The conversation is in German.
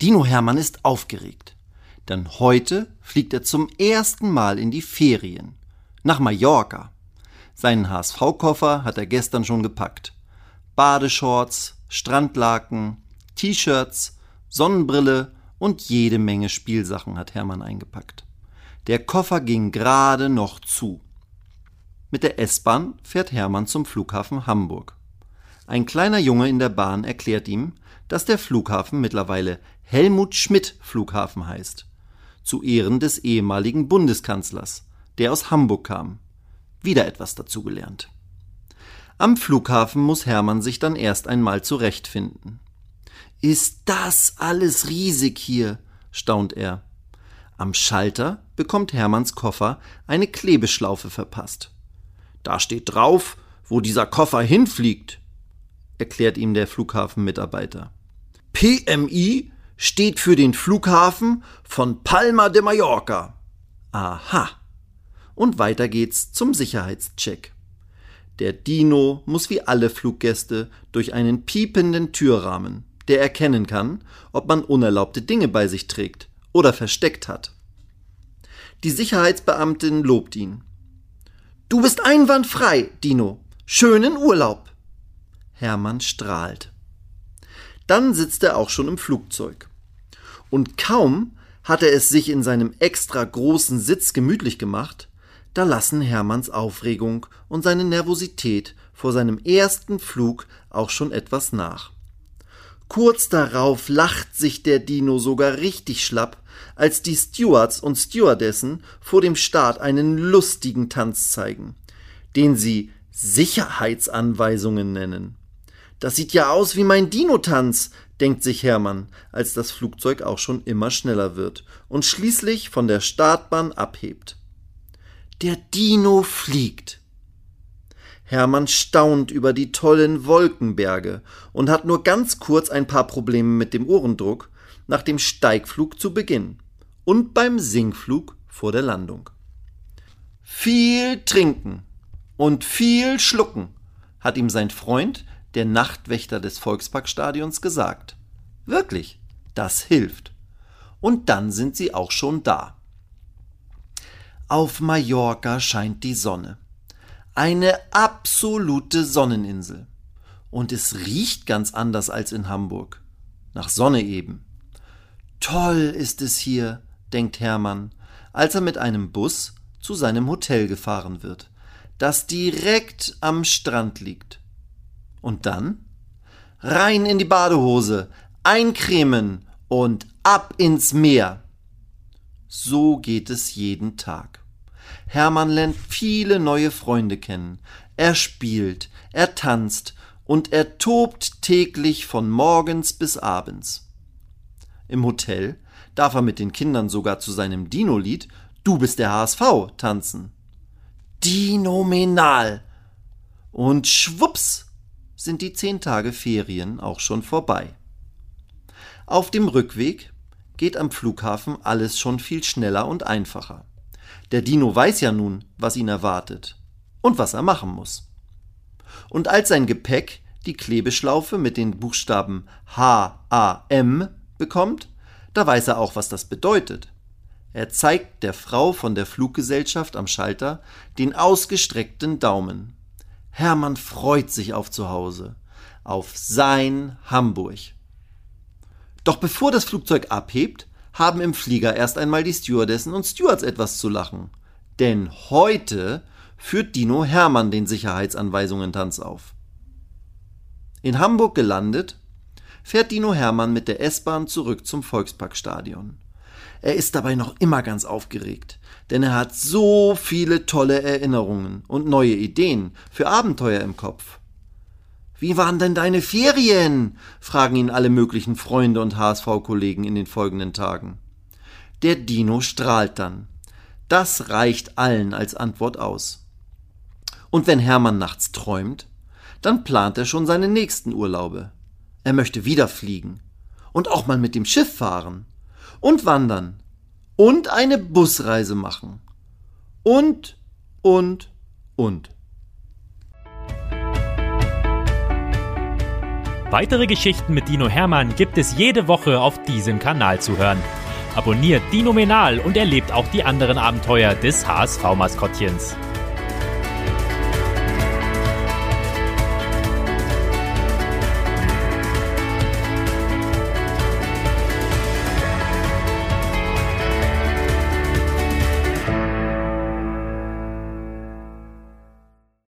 Dino Hermann ist aufgeregt, denn heute fliegt er zum ersten Mal in die Ferien nach Mallorca. Seinen HSV-Koffer hat er gestern schon gepackt. Badeshorts, Strandlaken, T-Shirts, Sonnenbrille und jede Menge Spielsachen hat Hermann eingepackt. Der Koffer ging gerade noch zu. Mit der S-Bahn fährt Hermann zum Flughafen Hamburg. Ein kleiner Junge in der Bahn erklärt ihm, dass der Flughafen mittlerweile Helmut Schmidt Flughafen heißt, zu Ehren des ehemaligen Bundeskanzlers, der aus Hamburg kam. Wieder etwas dazugelernt. Am Flughafen muss Hermann sich dann erst einmal zurechtfinden. Ist das alles riesig hier? staunt er. Am Schalter bekommt Hermanns Koffer eine Klebeschlaufe verpasst. Da steht drauf, wo dieser Koffer hinfliegt, erklärt ihm der Flughafenmitarbeiter. PMI steht für den Flughafen von Palma de Mallorca. Aha. Und weiter geht's zum Sicherheitscheck. Der Dino muss wie alle Fluggäste durch einen piependen Türrahmen, der erkennen kann, ob man unerlaubte Dinge bei sich trägt oder versteckt hat. Die Sicherheitsbeamtin lobt ihn. Du bist einwandfrei, Dino. Schönen Urlaub. Hermann strahlt. Dann sitzt er auch schon im Flugzeug. Und kaum hat er es sich in seinem extra großen Sitz gemütlich gemacht, da lassen Hermanns Aufregung und seine Nervosität vor seinem ersten Flug auch schon etwas nach. Kurz darauf lacht sich der Dino sogar richtig schlapp, als die Stewards und Stewardessen vor dem Start einen lustigen Tanz zeigen, den sie Sicherheitsanweisungen nennen. Das sieht ja aus wie mein Dino-Tanz, denkt sich Hermann, als das Flugzeug auch schon immer schneller wird und schließlich von der Startbahn abhebt. Der Dino fliegt. Hermann staunt über die tollen Wolkenberge und hat nur ganz kurz ein paar Probleme mit dem Ohrendruck nach dem Steigflug zu Beginn und beim Sinkflug vor der Landung. Viel trinken und viel schlucken, hat ihm sein Freund, der Nachtwächter des Volksparkstadions gesagt. Wirklich, das hilft. Und dann sind sie auch schon da. Auf Mallorca scheint die Sonne. Eine absolute Sonneninsel. Und es riecht ganz anders als in Hamburg. Nach Sonne eben. Toll ist es hier, denkt Hermann, als er mit einem Bus zu seinem Hotel gefahren wird, das direkt am Strand liegt. Und dann? Rein in die Badehose, eincremen und ab ins Meer. So geht es jeden Tag. Hermann lernt viele neue Freunde kennen. Er spielt, er tanzt und er tobt täglich von morgens bis abends. Im Hotel darf er mit den Kindern sogar zu seinem Dino-Lied Du bist der HSV tanzen. Dinominal! Und schwupps sind die zehn Tage Ferien auch schon vorbei. Auf dem Rückweg geht am Flughafen alles schon viel schneller und einfacher. Der Dino weiß ja nun, was ihn erwartet und was er machen muss. Und als sein Gepäck die Klebeschlaufe mit den Buchstaben H, A, M bekommt, da weiß er auch, was das bedeutet. Er zeigt der Frau von der Fluggesellschaft am Schalter den ausgestreckten Daumen. Hermann freut sich auf zu Hause, auf sein Hamburg. Doch bevor das Flugzeug abhebt, haben im Flieger erst einmal die Stewardessen und Stewards etwas zu lachen. Denn heute führt Dino Hermann den Sicherheitsanweisungen-Tanz auf. In Hamburg gelandet, fährt Dino Hermann mit der S-Bahn zurück zum Volksparkstadion. Er ist dabei noch immer ganz aufgeregt, denn er hat so viele tolle Erinnerungen und neue Ideen für Abenteuer im Kopf. Wie waren denn deine Ferien? fragen ihn alle möglichen Freunde und HSV-Kollegen in den folgenden Tagen. Der Dino strahlt dann. Das reicht allen als Antwort aus. Und wenn Hermann nachts träumt, dann plant er schon seine nächsten Urlaube. Er möchte wieder fliegen und auch mal mit dem Schiff fahren und wandern und eine Busreise machen und, und, und. Weitere Geschichten mit Dino Hermann gibt es jede Woche auf diesem Kanal zu hören. Abonniert Dino Menal und erlebt auch die anderen Abenteuer des HSV-Maskottchens.